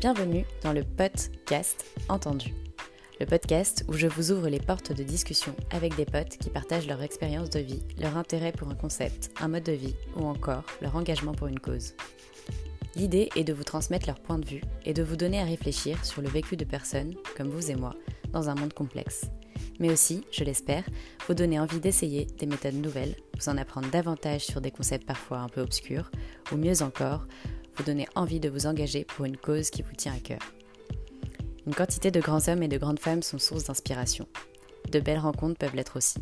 Bienvenue dans le podcast Entendu. Le podcast où je vous ouvre les portes de discussion avec des potes qui partagent leur expérience de vie, leur intérêt pour un concept, un mode de vie ou encore leur engagement pour une cause. L'idée est de vous transmettre leur point de vue et de vous donner à réfléchir sur le vécu de personnes, comme vous et moi, dans un monde complexe. Mais aussi, je l'espère, vous donner envie d'essayer des méthodes nouvelles, vous en apprendre davantage sur des concepts parfois un peu obscurs, ou mieux encore, donner envie de vous engager pour une cause qui vous tient à cœur. Une quantité de grands hommes et de grandes femmes sont source d'inspiration. De belles rencontres peuvent l'être aussi.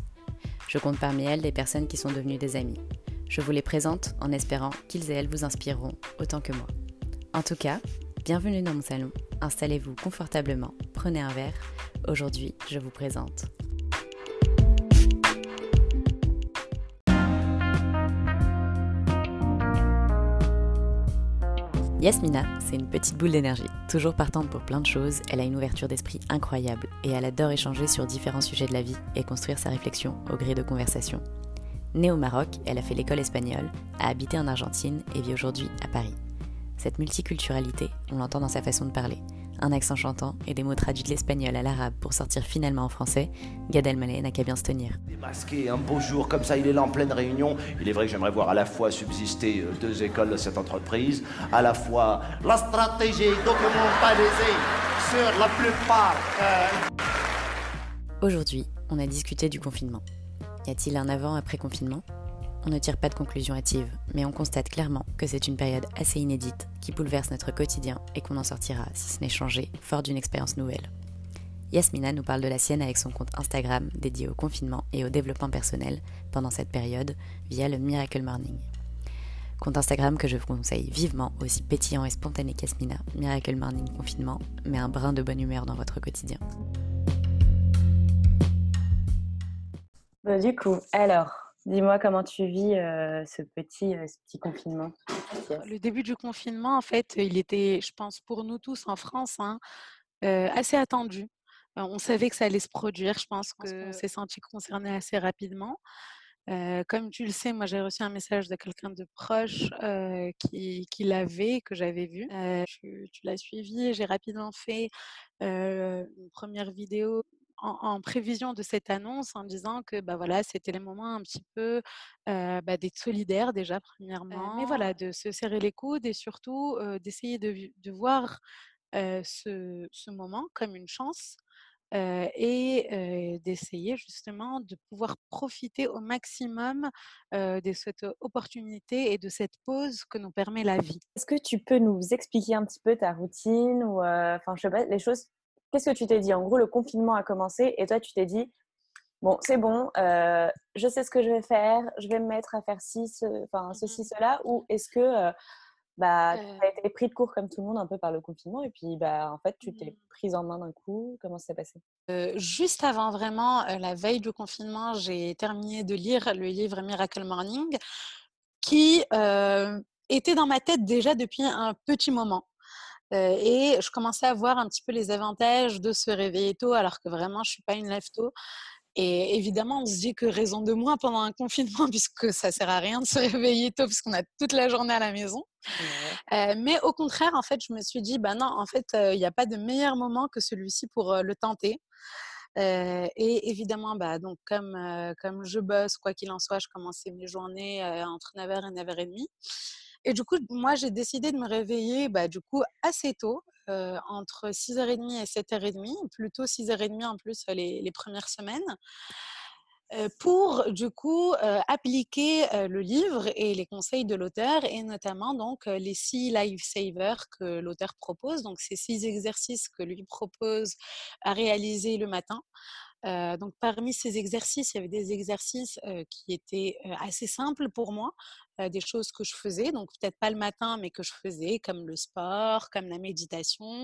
Je compte parmi elles des personnes qui sont devenues des amis. Je vous les présente en espérant qu'ils et elles vous inspireront autant que moi. En tout cas, bienvenue dans mon salon. Installez-vous confortablement, prenez un verre. Aujourd'hui, je vous présente Yasmina, c'est une petite boule d'énergie. Toujours partante pour plein de choses, elle a une ouverture d'esprit incroyable et elle adore échanger sur différents sujets de la vie et construire sa réflexion au gré de conversations. Née au Maroc, elle a fait l'école espagnole, a habité en Argentine et vit aujourd'hui à Paris. Cette multiculturalité, on l'entend dans sa façon de parler un accent chantant et des mots traduits de l'espagnol à l'arabe pour sortir finalement en français, Gad Elmaleh n'a qu'à bien se tenir. Démasqué, un beau jour comme ça, il est là en pleine réunion. Il est vrai que j'aimerais voir à la fois subsister euh, deux écoles de cette entreprise, à la fois la stratégie documentalisée sur la plupart. Euh, Aujourd'hui, on a discuté du confinement. Y a-t-il un avant-après confinement? On ne tire pas de conclusion hâtive, mais on constate clairement que c'est une période assez inédite qui bouleverse notre quotidien et qu'on en sortira, si ce n'est changé, fort d'une expérience nouvelle. Yasmina nous parle de la sienne avec son compte Instagram dédié au confinement et au développement personnel pendant cette période via le Miracle Morning. Compte Instagram que je vous conseille vivement, aussi pétillant et spontané qu'Yasmina, Miracle Morning Confinement, met un brin de bonne humeur dans votre quotidien. du coup, alors, Dis-moi comment tu vis euh, ce, petit, euh, ce petit confinement. Le début du confinement, en fait, il était, je pense, pour nous tous en France, hein, euh, assez attendu. on savait que ça allait se produire. Je pense qu'on s'est senti concerné assez rapidement. comme tu le sais, moi j'ai reçu un message de quelqu'un de proche qui, qui l'avait, que j'avais vu. tu, tu l'as suivi. J'ai rapidement fait une première vidéo en, prévision de cette annonce en disant que bah voilà c'était les moments un petit peu bah, d'être solidaire déjà premièrement mais voilà de se serrer les coudes et surtout d'essayer de, voir ce, ce, moment comme une chance et d'essayer justement de pouvoir profiter au maximum de cette opportunité et de cette pause que nous permet la vie. Est-ce que tu peux nous expliquer un petit peu ta routine ou enfin je sais pas les choses qu'est-ce que tu t'es dit? En gros, le confinement a commencé et toi, tu t'es dit, bon, c'est bon, euh, je sais ce que je vais faire, je vais me mettre à faire ci, enfin, ceci, mmh cela, ou est-ce que euh, bah, tu as été pris de court comme tout le monde un peu par le confinement et puis bah, en fait, tu t'es mmh. prise en main d'un coup? Comment ça s'est passé? Euh, Juste avant vraiment la veille du confinement, j'ai terminé de lire le livre Miracle Morning qui était dans ma tête déjà depuis un petit moment et je commençais à voir un petit peu les avantages de se réveiller tôt, alors que vraiment, je suis pas une lève tôt. Et évidemment, on se dit que raison de moins pendant un confinement, puisque ça sert à rien de se réveiller tôt, puisqu'on a toute la journée à la maison. mais au contraire, en fait, je me suis dit, bah non, en fait, il n'y a pas de meilleur moment que celui-ci pour le tenter. et évidemment, bah, donc, comme, comme je bosse, quoi qu'il en soit, je commençais mes journées entre 9h et 9h30. Et du coup, moi, j'ai décidé de me réveiller bah, du coup assez tôt, entre 6h30 et 7h30, plutôt 6h30 en plus les, premières semaines, pour du coup appliquer le livre et les conseils de l'auteur, et notamment donc les six lifesavers que l'auteur propose. Donc, ces six exercices que lui propose à réaliser le matin donc parmi ces exercices, il y avait des exercices qui étaient assez simples pour moi, des choses que je faisais, donc peut-être pas le matin, mais que je faisais, comme le sport, comme la méditation.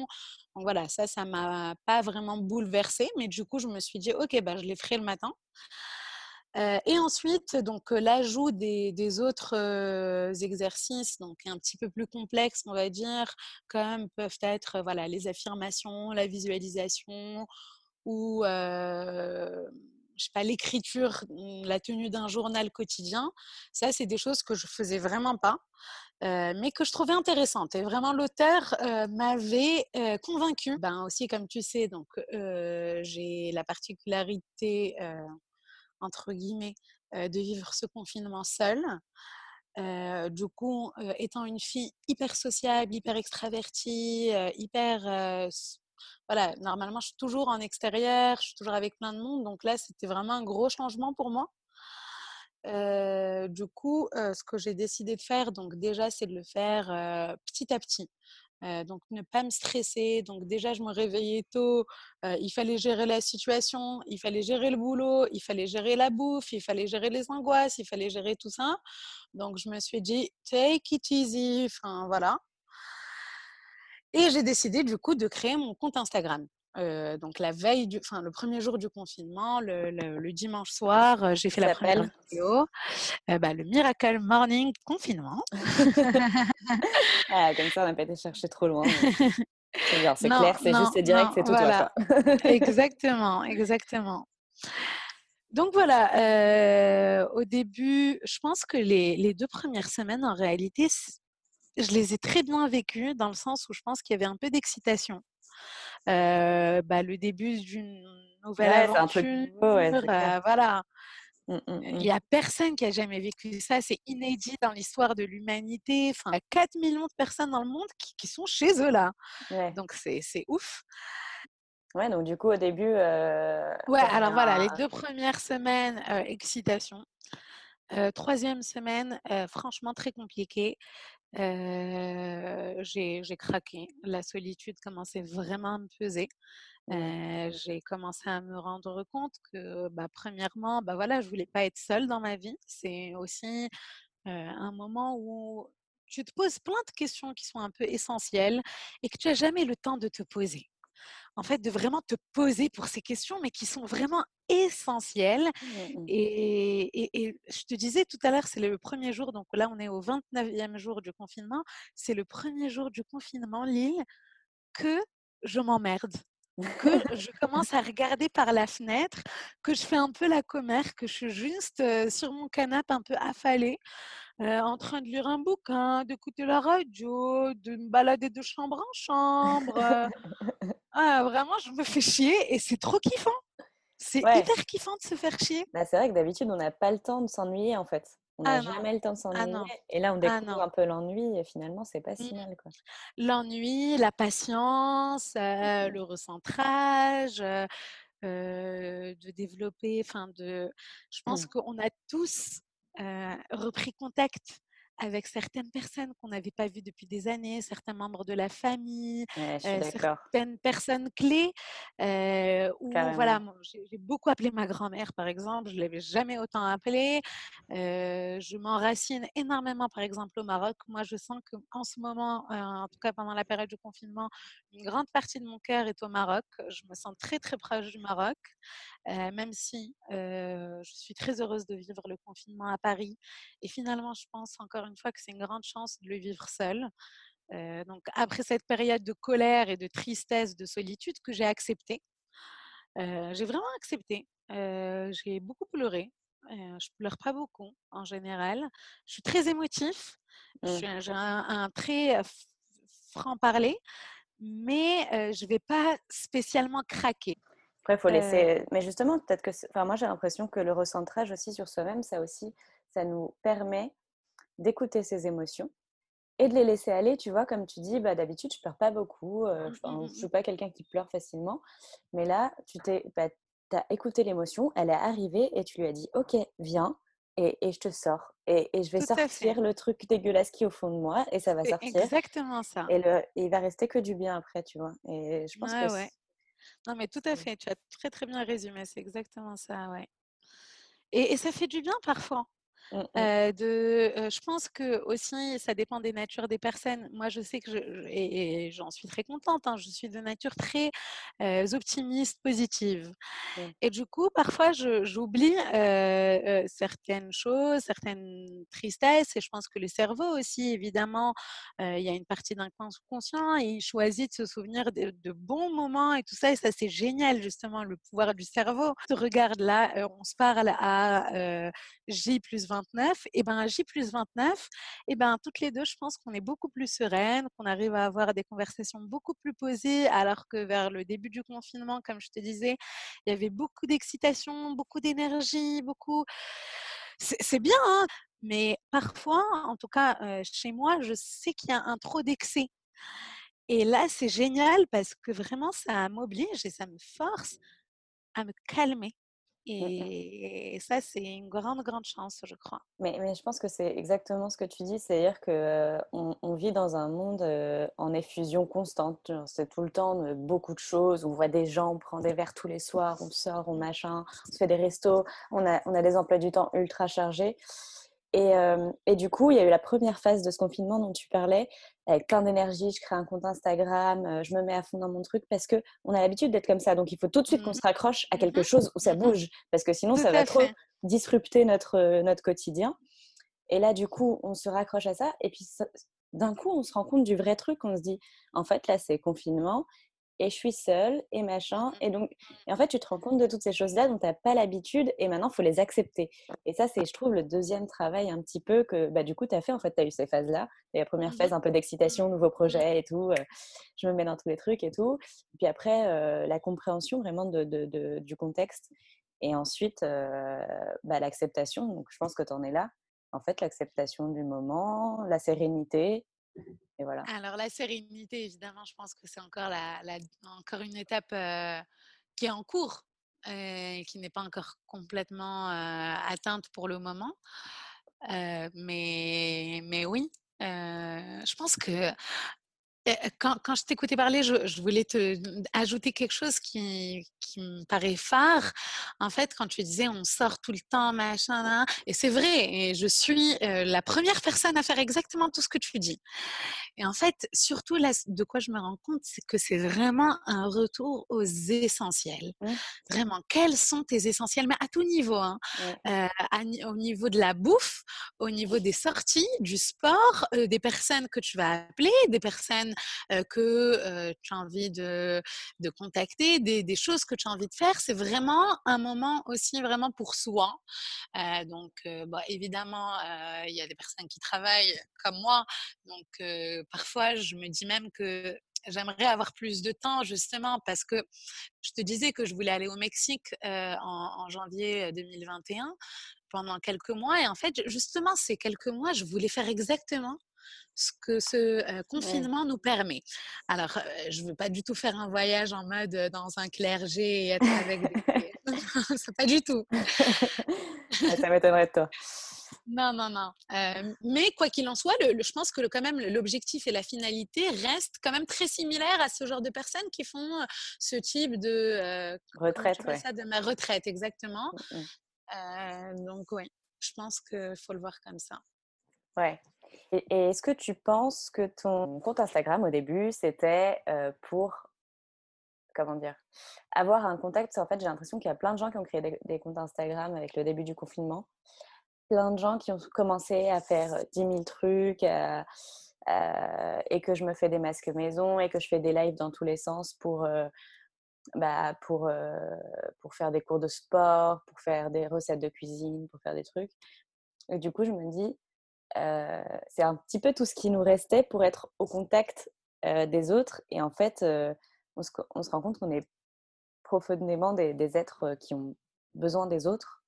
Donc voilà, ça, ça m'a pas vraiment bouleversée, mais du coup, je me suis dit, ok, bah, je les ferai le matin. et ensuite, donc l'ajout des, des, autres exercices, donc un petit peu plus complexes, on va dire, comme peuvent être voilà les affirmations, la visualisation ou je sais pas, l'écriture, mmh, la tenue d'un journal quotidien. Ça, c'est des choses que je faisais vraiment pas, mais que je trouvais intéressantes. Et vraiment, l'auteur m'avait convaincue. Ben aussi, comme tu sais, donc j'ai la particularité entre guillemets de vivre ce confinement seule. du coup, étant une fille hyper sociable, hyper extravertie, hyper voilà, normalement, je suis toujours en extérieur, je suis toujours avec plein de monde. Donc là, c'était vraiment un gros changement pour moi. du coup, ce que j'ai décidé de faire, donc déjà, c'est de le faire petit à petit. donc ne pas me stresser. Donc déjà, je me réveillais tôt. il fallait gérer la situation, il fallait gérer le boulot, il fallait gérer la bouffe, il fallait gérer les angoisses, il fallait gérer tout ça. Donc je me suis dit, take it easy. Voilà. Et j'ai décidé du coup de créer mon compte Instagram. donc la veille du, enfin le premier jour du confinement, le, dimanche soir, j'ai fait la première vidéo, bah, le Miracle Morning confinement. ah, comme ça, on n'a pas été chercher trop loin. C'est clair, c'est juste, c'est direct, c'est tout toi. exactement, exactement. Donc voilà, au début, je pense que les, les, deux premières semaines, en réalité, je les ai très bien vécues dans le sens où je pense qu'il y avait un peu d'excitation. bah, le début d'une nouvelle aventure, voilà. Mmh, mmh, il n'y mmh. a personne qui a jamais vécu ça. C'est inédit dans l'histoire de l'humanité. Enfin, il y a 4 millions de personnes dans le monde qui, sont chez eux là. Donc c'est ouf. Ouais, donc du coup au début. ouais, alors voilà, les deux premières semaines, excitation. troisième semaine, franchement très compliqué j'ai craqué. La solitude commençait vraiment à me peser. j'ai commencé à me rendre compte que, bah, premièrement, bah, voilà, je voulais pas être seule dans ma vie. C'est aussi un moment où tu te poses plein de questions qui sont un peu essentielles et que tu n'as jamais le temps de te poser en fait, de vraiment te poser pour ces questions, mais qui sont vraiment essentielles. Mmh, mmh. Et, je te disais tout à l'heure, c'est le premier jour, donc là, on est au 29e jour du confinement. C'est le premier jour du confinement, Lille, que je m'emmerde que je commence à regarder par la fenêtre, que je fais un peu la commère, que je suis juste sur mon canapé un peu affalée, en train de lire un bouquin, d'écouter la radio, de me balader de chambre en chambre. ah, vraiment, je me fais chier et c'est trop kiffant. C'est hyper kiffant de se faire chier. Bah, c'est vrai que d'habitude, on n'a pas le temps de s'ennuyer en fait. On n'a ah jamais le temps de ah s'ennuyer. et là, on ah découvre un peu l'ennui et finalement, c'est pas si mmh. mal. L'ennui, la patience, mmh le recentrage, de développer, enfin de. Je pense mmh. qu'on a tous repris contact avec certaines personnes qu'on n'avait pas vues depuis des années, certains membres de la famille, certaines personnes clés. Euh, voilà, j'ai beaucoup appelé ma grand-mère, par exemple, je l'avais jamais autant appelée. je m'enracine énormément, par exemple, au Maroc. Moi, je sens qu'en ce moment, en tout cas pendant la période du confinement, une grande partie de mon cœur est au Maroc. Je me sens très très proche du Maroc, même si je suis très heureuse de vivre le confinement à Paris. Et finalement, je pense encore une fois que c'est une grande chance de le vivre seul. donc après cette période de colère et de tristesse, de solitude que j'ai accepté, j'ai vraiment accepté. j'ai beaucoup pleuré. je pleure pas beaucoup en général. Je suis très émotif. Mmh. J'ai un, un, très franc parler, mais je vais pas spécialement craquer. Après, faut laisser. Mais justement, peut-être que. Enfin, moi, j'ai l'impression que le recentrage aussi sur soi-même, ça aussi, ça nous permet d'écouter ses émotions et de les laisser aller. Tu vois, comme tu dis, bah, d'habitude, je pleure pas beaucoup. Euh, mmh, mmh, je ne suis mmh. pas quelqu'un qui pleure facilement. Mais là, tu t'es, bah, as écouté l'émotion, elle est arrivée et tu lui as dit Ok, viens. Et, et je te sors. Et, et je vais sortir le truc dégueulasse qui est au fond de moi et ça va sortir. Exactement ça. Et, le, il va rester que du bien après, tu vois. Et je pense que. Ouais. Non, mais tout à fait. Tu as très, très bien résumé. C'est exactement ça, ouais. Et, et ça fait du bien parfois. Mmh, mmh. de, je pense que aussi, ça dépend des natures des personnes. Moi, je sais que je, et, j'en suis très contente. Hein, je suis de nature très optimiste, positive. Mmh. Et du coup, parfois, j'oublie certaines choses, certaines tristesses. Et je pense que le cerveau aussi, évidemment, il y a une partie d'inconscient et il choisit de se souvenir de, de, bons moments et tout ça. Et ça, c'est génial, justement, le pouvoir du cerveau. Regarde là, on se parle à J plus 29, et ben à J plus 29, et ben toutes les deux, je pense qu'on est beaucoup plus sereines, qu'on arrive à avoir des conversations beaucoup plus posées, alors que vers le début du confinement, comme je te disais, il y avait beaucoup d'excitation, beaucoup d'énergie, beaucoup. C'est bien, hein mais parfois, en tout cas chez moi, je sais qu'il y a un trop d'excès. Et là, c'est génial parce que vraiment, ça m'oblige et ça me force à me calmer. Et ça, c'est une grande, grande chance, je crois. Mais, mais je pense que c'est exactement ce que tu dis, c'est-à-dire qu'on on vit dans un monde en effusion constante. C'est tout le temps beaucoup de choses. On voit des gens, on prend des verres tous les soirs, on sort, on machin, on se fait des restos, on a, on a des emplois du temps ultra chargés. Et, et, du coup, il y a eu la première phase de ce confinement dont tu parlais, avec plein d'énergie, je crée un compte Instagram, euh, je me mets à fond dans mon truc parce que on a l'habitude d'être comme ça. Donc il faut tout de suite qu'on mmh. se raccroche à quelque mmh chose où ça bouge parce que sinon ça va trop disrupter notre, euh, notre quotidien. Et là, du coup, on se raccroche à ça et puis d'un coup, on se rend compte du vrai truc. On se dit, en fait, là, c'est confinement et je suis seule et machin. Mmh. Et donc, et en fait, tu te rends compte de toutes ces choses-là dont tu n'as pas l'habitude et maintenant, il faut les accepter. Et ça, c'est, je trouve, le deuxième travail un petit peu que bah, du coup, tu as fait. En fait, tu as eu ces phases-là. La première mmh phase, un peu d'excitation, nouveau projet et tout. je me mets dans tous les trucs et tout. Et puis après, la compréhension vraiment de, de, du contexte. Et ensuite, bah, l'acceptation. Donc, je pense que tu en es là. En fait, l'acceptation du moment, la sérénité, Alors la sérénité, évidemment, je pense que c'est encore, la, encore une étape qui est en cours, et qui n'est pas encore complètement atteinte pour le moment. mais, mais oui, je pense que quand, quand, je t'écoutais parler, je, voulais te ajouter quelque chose qui, qui, me paraît phare. En fait, quand tu disais on sort tout le temps, machin, et c'est vrai, et je suis la première personne à faire exactement tout ce que tu dis. Et en fait, surtout là, de quoi je me rends compte, c'est que c'est vraiment un retour aux essentiels. Vraiment, quels sont tes essentiels, mais à tout niveau, hein. au niveau de la bouffe, au niveau des sorties, du sport, des personnes que tu vas appeler, des personnes que tu as envie de, de contacter, des, des, choses que tu as envie de faire. C'est vraiment un moment aussi vraiment pour soi. donc, bah, évidemment, il y a des personnes qui travaillent comme moi. Donc, parfois, je me dis même que j'aimerais avoir plus de temps justement parce que je te disais que je voulais aller au Mexique en, janvier 2021 pendant quelques mois et en fait justement ces quelques mois je voulais faire exactement ce que ce confinement nous permet. Alors, je ne veux pas du tout faire un voyage en mode dans un clergé et être avec des... C'est pas du tout. ça m'étonnerait de toi. Non, non, non. mais quoi qu'il en soit, le, je pense que quand même l'objectif et la finalité restent quand même très similaires à ce genre de personnes qui font ce type de retraite. Ouais. Ça, de ma retraite, exactement. Mmh donc oui, je pense qu'il faut le voir comme ça. Ouais. Et, est-ce que tu penses que ton compte Instagram au début, c'était pour, comment dire, avoir un contact? En fait, j'ai l'impression qu'il y a plein de gens qui ont créé des, comptes Instagram avec le début du confinement. Plein de gens qui ont commencé à faire 10 000 trucs et que je me fais des masques maison et que je fais des lives dans tous les sens pour, bah, pour, pour faire des cours de sport, pour faire des recettes de cuisine, pour faire des trucs. Et du coup, je me dis, c'est un petit peu tout ce qui nous restait pour être au contact des autres. Et en fait, on se, on, rend compte qu'on est profondément des, êtres qui ont besoin des autres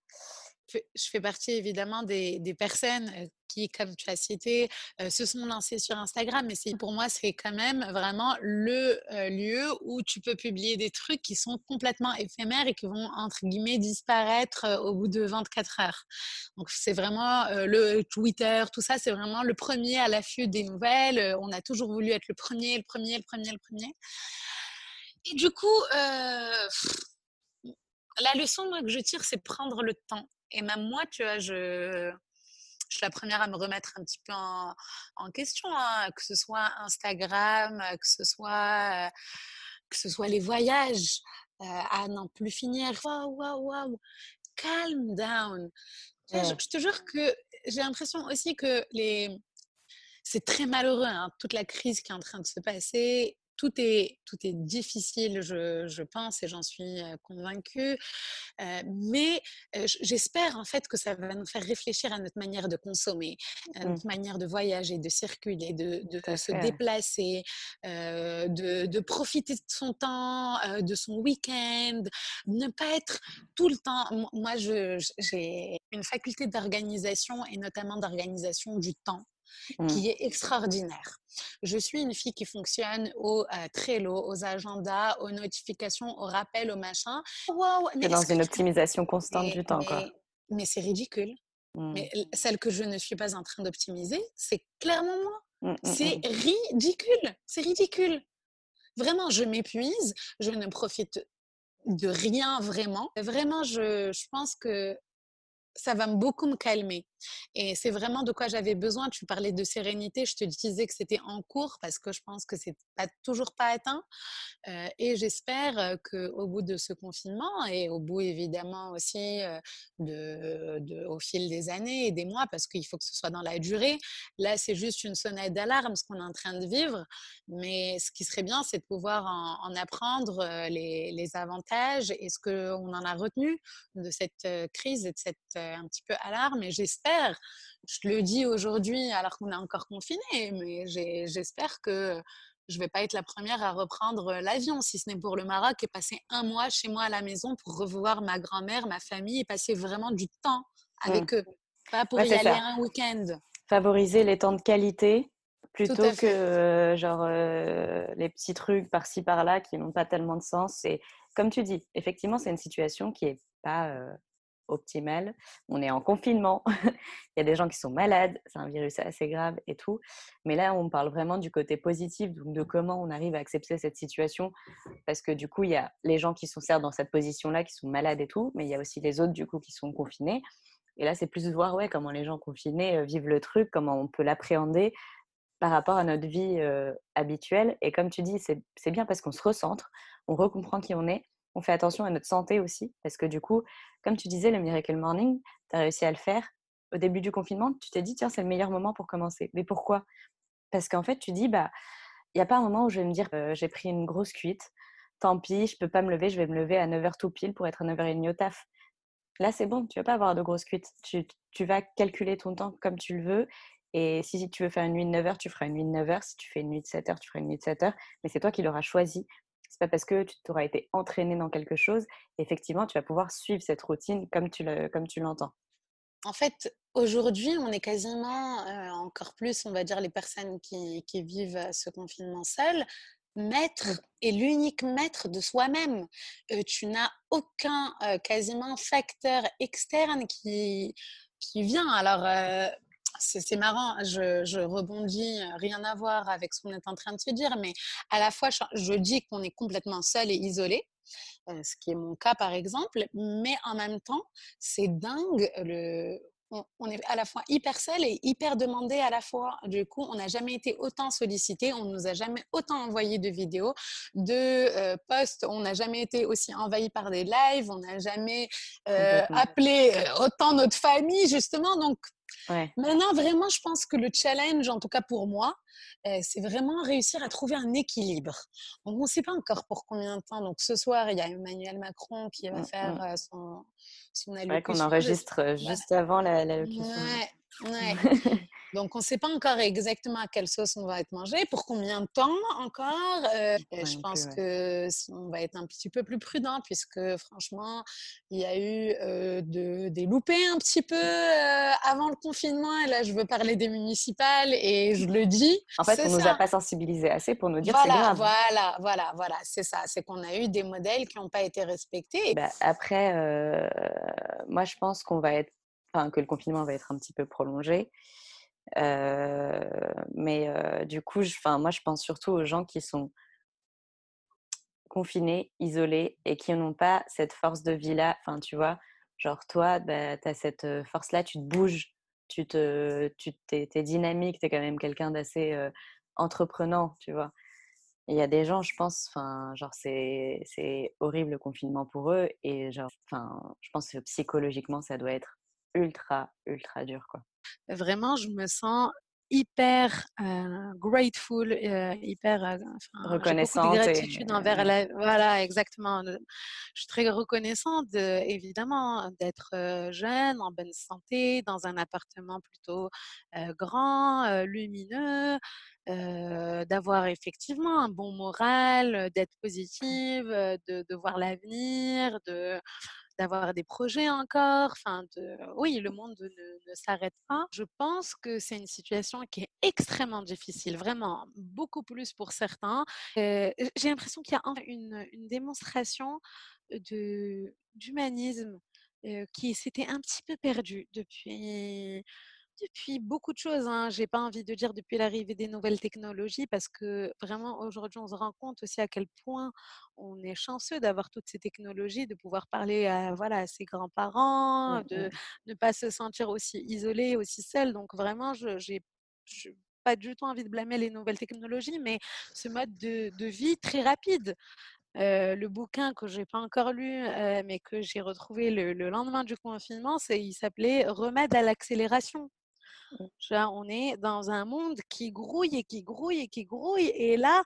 je fais partie évidemment des, personnes qui, comme tu as cité, se sont lancées sur Instagram. Mais pour moi, c'est quand même vraiment le lieu où tu peux publier des trucs qui sont complètement éphémères et qui vont, entre guillemets, disparaître au bout de 24 heures. Donc, c'est vraiment le Twitter, tout ça, c'est vraiment le premier à l'affût des nouvelles. On a toujours voulu être le premier, le premier, le premier, le premier. Et du coup, la leçon que je tire, c'est prendre le temps et même moi, tu vois, je, je suis la première à me remettre un petit peu en, question, hein, que ce soit Instagram, que ce soit, que ce soit les voyages, à n'en plus finir. Waouh, waouh, waouh, calm down. Je, te jure que j'ai l'impression aussi que les... c'est très malheureux, hein, toute la crise qui est en train de se passer tout est, tout est difficile, je, je pense, et j'en suis convaincue. mais j'espère en fait que ça va nous faire réfléchir à notre manière de consommer, à mmh. notre manière de voyager, de circuler, de, de se déplacer, de, de, profiter de son temps, de son week-end, ne pas être tout le temps. Moi, j'ai une faculté d'organisation et notamment d'organisation du temps Mmh. qui est extraordinaire. Je suis une fille qui fonctionne au euh, Trello, aux agendas, aux notifications, aux rappels, aux machins. Wow, mais dans une optimisation constante du temps, quoi. Mais c'est ridicule. Mais mmh. celle que je ne suis pas en train d'optimiser, c'est clairement moi. Mmh, c'est ridicule. C'est ridicule. Vraiment, je m'épuise. Je ne profite de rien vraiment. Vraiment, je, je pense que ça va beaucoup me calmer. Et c'est vraiment de quoi j'avais besoin. Tu parlais de sérénité, je te disais que c'était en cours parce que je pense que c'est pas toujours pas atteint. Euh, et j'espère euh, que au bout de ce confinement et au bout évidemment aussi euh, de, au fil des années et des mois, parce qu'il faut que ce soit dans la durée. Là, c'est juste une sonnette d'alarme ce qu'on est en train de vivre. Mais ce qui serait bien, c'est de pouvoir en, apprendre les, les, avantages et ce qu'on en a retenu de cette crise et de cette un petit peu alarme. Et j'espère je le dis aujourd'hui alors qu'on est encore confiné, mais j'espère que je vais pas être la première à reprendre l'avion, si ce n'est pour le Maroc, et passer un mois chez moi à la maison pour revoir ma grand-mère, ma famille, et passer vraiment du temps mmh. avec eux, pas pour y aller un week-end. Favoriser les temps de qualité plutôt que genre les petits trucs par-ci par-là qui n'ont pas tellement de sens. Et comme tu dis, effectivement, c'est une situation qui est pas optimale. On est en confinement, il y a des gens qui sont malades, c'est un virus assez grave et tout. Mais là, on parle vraiment du côté positif, donc de comment on arrive à accepter cette situation. Parce que du coup, il y a les gens qui sont certes dans cette position-là, qui sont malades et tout, mais il y a aussi les autres, du coup, qui sont confinés. Et là, c'est plus de voir ouais, comment les gens confinés vivent le truc, comment on peut l'appréhender par rapport à notre vie habituelle. Et comme tu dis, c'est bien parce qu'on se recentre, on recomprend qui on est on fait attention à notre santé aussi, parce que du coup, comme tu disais, le Miracle Morning, tu as réussi à le faire. Au début du confinement, tu t'es dit, tiens, c'est le meilleur moment pour commencer. Mais pourquoi? Parce qu'en fait, tu dis, bah, il n'y a pas un moment où je vais me dire, «Euh, j'ai pris une grosse cuite, tant pis, je peux pas me lever, je vais me lever à 9h tout pile pour être à 9h30 au taf. Là, c'est bon, tu vas pas avoir de grosses cuites. Tu, tu, vas calculer ton temps comme tu le veux. Et si tu veux faire une nuit de 9h, tu feras une nuit de 9h. Si tu fais une nuit de 7h, tu feras une nuit de 7h. Mais c'est toi qui l'auras choisi c'est pas parce que tu t'auras été entraîné dans quelque chose, effectivement, tu vas pouvoir suivre cette routine comme tu l'entends. En fait, aujourd'hui, on est quasiment, euh, encore plus, on va dire, les personnes qui, vivent ce confinement seul, maître et l'unique maître de soi-même. Euh, tu n'as aucun euh, quasiment facteur externe qui, qui vient. Alors, c'est marrant, je, rebondis, euh, rien à voir avec ce qu'on est en train de se dire, mais à la fois, je, dis qu'on est complètement seul et isolé, euh, ce qui est mon cas par exemple, mais en même temps, c'est dingue le, on, est à la fois hyper seul et hyper demandé à la fois. Du coup, on n'a jamais été autant sollicité, on nous a jamais autant envoyé de vidéos, de euh, posts, on n'a jamais été aussi envahi par des lives, on n'a jamais appelé autant notre famille justement. Donc Maintenant, vraiment, je pense que le challenge, en tout cas pour moi, euh, c'est vraiment réussir à trouver un équilibre. Donc, on ne sait pas encore pour combien de temps. Donc, ce soir, il y a Emmanuel Macron qui va mmh, faire mmh. Euh, son, son allocution. Ouais, qu'on enregistre euh, juste avant l'allocution. Ouais, ouais. Donc, on ne sait pas encore exactement à quelle sauce on va être mangé, pour combien de temps encore. Euh, je pense que on va être un petit peu plus prudent, puisque franchement, il y a eu euh, de, des loupés un petit peu euh, avant le confinement. Et là, je veux parler des municipales et je le dis. En fait, on ne nous a pas sensibilisés assez pour nous dire voilà, c'est grave. Voilà, voilà, voilà, c'est ça. C'est qu'on a eu des modèles qui n'ont pas été respectés. Bah, après, moi, je pense qu'on va être, que le confinement va être un petit peu prolongé mais du coup, je, moi, je pense surtout aux gens qui sont confinés, isolés et qui n'ont pas cette force de vie-là. Enfin, tu vois, genre toi, bah, tu as cette force-là, tu te bouges tu te, tu t'es, dynamique, tu es quand même quelqu'un d'assez entreprenant, tu vois. Il y a des gens, je pense, enfin, genre, c'est, c'est horrible le confinement pour eux. Et genre, enfin, je pense que psychologiquement, ça doit être ultra, ultra dur, quoi. Vraiment, je me sens hyper grateful, hyper enfin, reconnaissante. de gratitude envers la. Voilà, exactement. Je suis très reconnaissante, évidemment, d'être jeune, en bonne santé, dans un appartement plutôt grand, lumineux. d'avoir effectivement un bon moral, d'être positive, de, de voir l'avenir, de, d'avoir des projets encore. Enfin, de... oui, le monde ne, s'arrête pas. Je pense que c'est une situation qui est extrêmement difficile, vraiment, beaucoup plus pour certains. J'ai l'impression qu'il y a une, démonstration d'humanisme qui s'était un petit peu perdu depuis depuis beaucoup de choses. Hein. J'ai pas envie de dire depuis l'arrivée des nouvelles technologies parce que vraiment aujourd'hui on se rend compte aussi à quel point on est chanceux d'avoir toutes ces technologies, de pouvoir parler à voilà à ses grands-parents, mmh de ne pas se sentir aussi isolé, aussi seul. Donc vraiment, je j'ai pas du tout envie de blâmer les nouvelles technologies, mais ce mode de, de vie très rapide. Euh, le bouquin que j'ai pas encore lu, euh, mais que j'ai retrouvé le, le, lendemain du confinement, il s'appelait Remède à l'accélération. On est dans un monde qui grouille et qui grouille et qui grouille. Et là,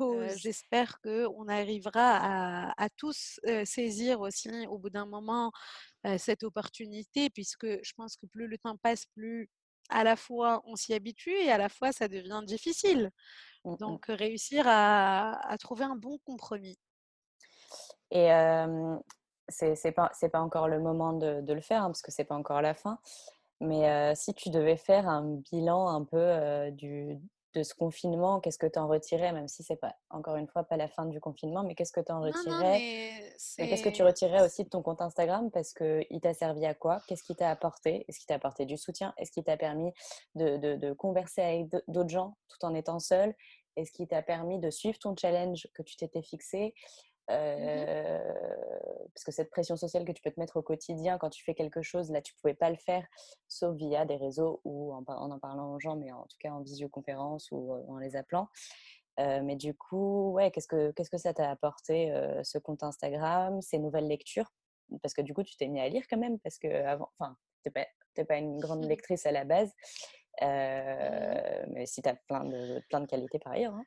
euh, j'espère qu'on arrivera à, tous euh, saisir aussi au bout d'un moment euh, cette opportunité, puisque je pense que plus le temps passe, plus à la fois on s'y habitue et à la fois ça devient difficile. Mmh, mmh. Donc réussir à, trouver un bon compromis. Et c'est pas, pas encore le moment de, le faire, hein, parce que c'est pas encore la fin. Mais si tu devais faire un bilan un peu du, de ce confinement, qu'est-ce que tu en retirais, même si c'est pas encore une fois pas la fin du confinement, mais qu'est-ce que tu en retirais? Qu'est-ce que tu retirais aussi de ton compte Instagram? Parce qu'il t'a servi à quoi? Qu'est-ce qui t'a apporté? Est-ce qu'il t'a apporté du soutien? Est-ce qu'il t'a permis de, de, de, converser avec d'autres gens tout en étant seul? Est-ce qu'il t'a permis de suivre ton challenge que tu t'étais fixé? Mmh parce que cette pression sociale que tu peux te mettre au quotidien quand tu fais quelque chose, là, tu pouvais pas le faire, sauf via des réseaux ou en, en, parlant aux gens, mais en tout cas en visioconférence ou en les appelant. mais du coup, ouais, qu'est-ce que, qu'est-ce que ça t'a apporté, ce compte Instagram, ces nouvelles lectures? Parce que du coup, tu t'es mis à lire quand même, parce que avant, enfin, tu n'es pas, une grande mmh. lectrice à la base. Mmh mais si tu as plein de, plein de qualités par ailleurs. Hein.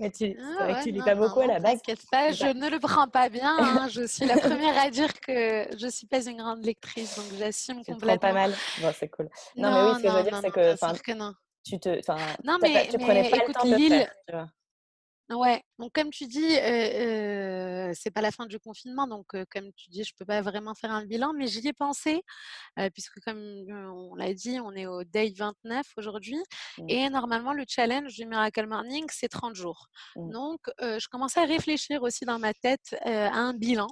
mais tu, ah ouais, tu lis pas beaucoup à la base. pas, je ne le prends pas bien. Hein. Je suis la première à dire que je suis pas une grande lectrice, donc j'assume complètement. pas mal. Bon, c'est cool. Non, mais oui, ce que je veux dire, c'est que, que non. Tu te, non, mais, tu prenais pas écoute, le temps de faire, tu vois? Ouais, donc comme tu dis, euh, c'est pas la fin du confinement, donc comme tu dis, je peux pas vraiment faire un bilan, mais j'y ai pensé, puisque comme on l'a dit, on est au day 29 aujourd'hui, mmh. et normalement le challenge du Miracle Morning, c'est 30 jours. Mmh. Donc je commençais à réfléchir aussi dans ma tête à un bilan.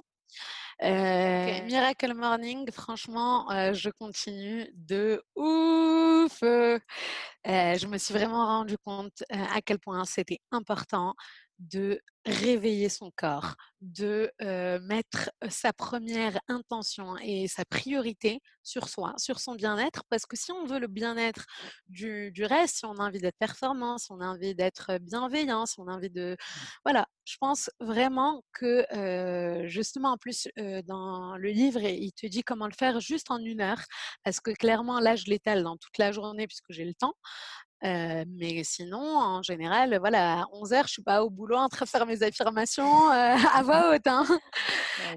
Miracle Morning, franchement, je continue de ouf. je me suis vraiment rendu compte à quel point c'était important de réveiller son corps, de mettre sa première intention et sa priorité sur soi, sur son bien-être, parce que si on veut le bien-être du, du, reste, si on a envie d'être performant, si on a envie d'être bienveillant, si on a envie de... Voilà, je pense vraiment que justement, en plus, dans le livre, il te dit comment le faire juste en une heure, parce que clairement, là, je l'étale dans toute la journée puisque j'ai le temps mais sinon, en général, voilà, à 11h, je suis pas au boulot en train de faire mes affirmations à voix haute. Hein.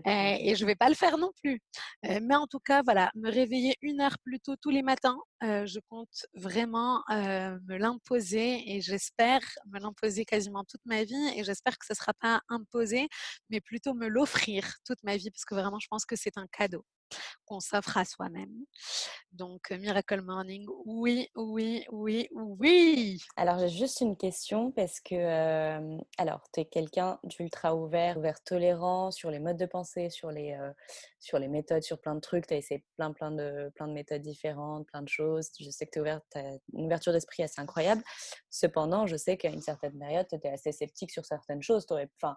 et je vais pas le faire non plus. mais en tout cas, voilà, me réveiller une heure plus tôt tous les matins, je compte vraiment me l'imposer et j'espère me l'imposer quasiment toute ma vie et j'espère que ce sera pas imposé, mais plutôt me l'offrir toute ma vie parce que vraiment, je pense que c'est un cadeau qu'on s'offre à soi-même. Donc, Miracle Morning, oui, oui, oui, oui. Alors, j'ai juste une question parce que, alors, tu es quelqu'un d'ultra ouvert, ouvert tolérant sur les modes de pensée, sur les, sur les méthodes, sur plein de trucs. Tu as essayé plein, plein de, plein de méthodes différentes, plein de choses. Je sais que tu as une ouverture d'esprit assez incroyable. Cependant, je sais qu'à une certaine période, tu étais assez sceptique sur certaines choses. Enfin,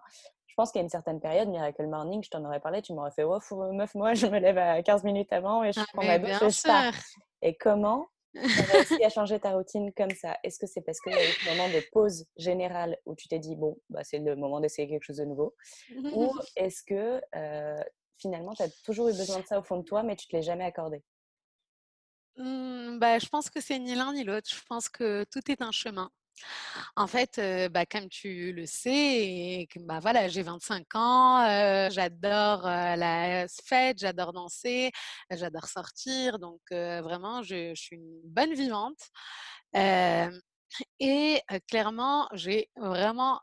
je pense qu'à une certaine période, Miracle Morning, je t'en aurais parlé, tu m'aurais fait, oh, meuf, moi, je me lève à 15 minutes avant et je ah, prends ma douche et je pars. Et comment tu as réussi à changer ta routine comme ça? Est-ce que c'est parce qu'il y a eu ce moment de pause générale où tu t'es dit, bon, bah, c'est le moment d'essayer quelque chose de nouveau? Ou est-ce que finalement, tu as toujours eu besoin de ça au fond de toi, mais tu ne te l'es jamais accordé? Mmh, bah, Je pense que c'est ni l'un ni l'autre. Je pense que tout est un chemin. En fait, bah, comme tu le sais, bah, voilà, j'ai 25 ans, j'adore la fête, j'adore danser, j'adore sortir, donc vraiment, je, suis une bonne vivante. et clairement, j'ai vraiment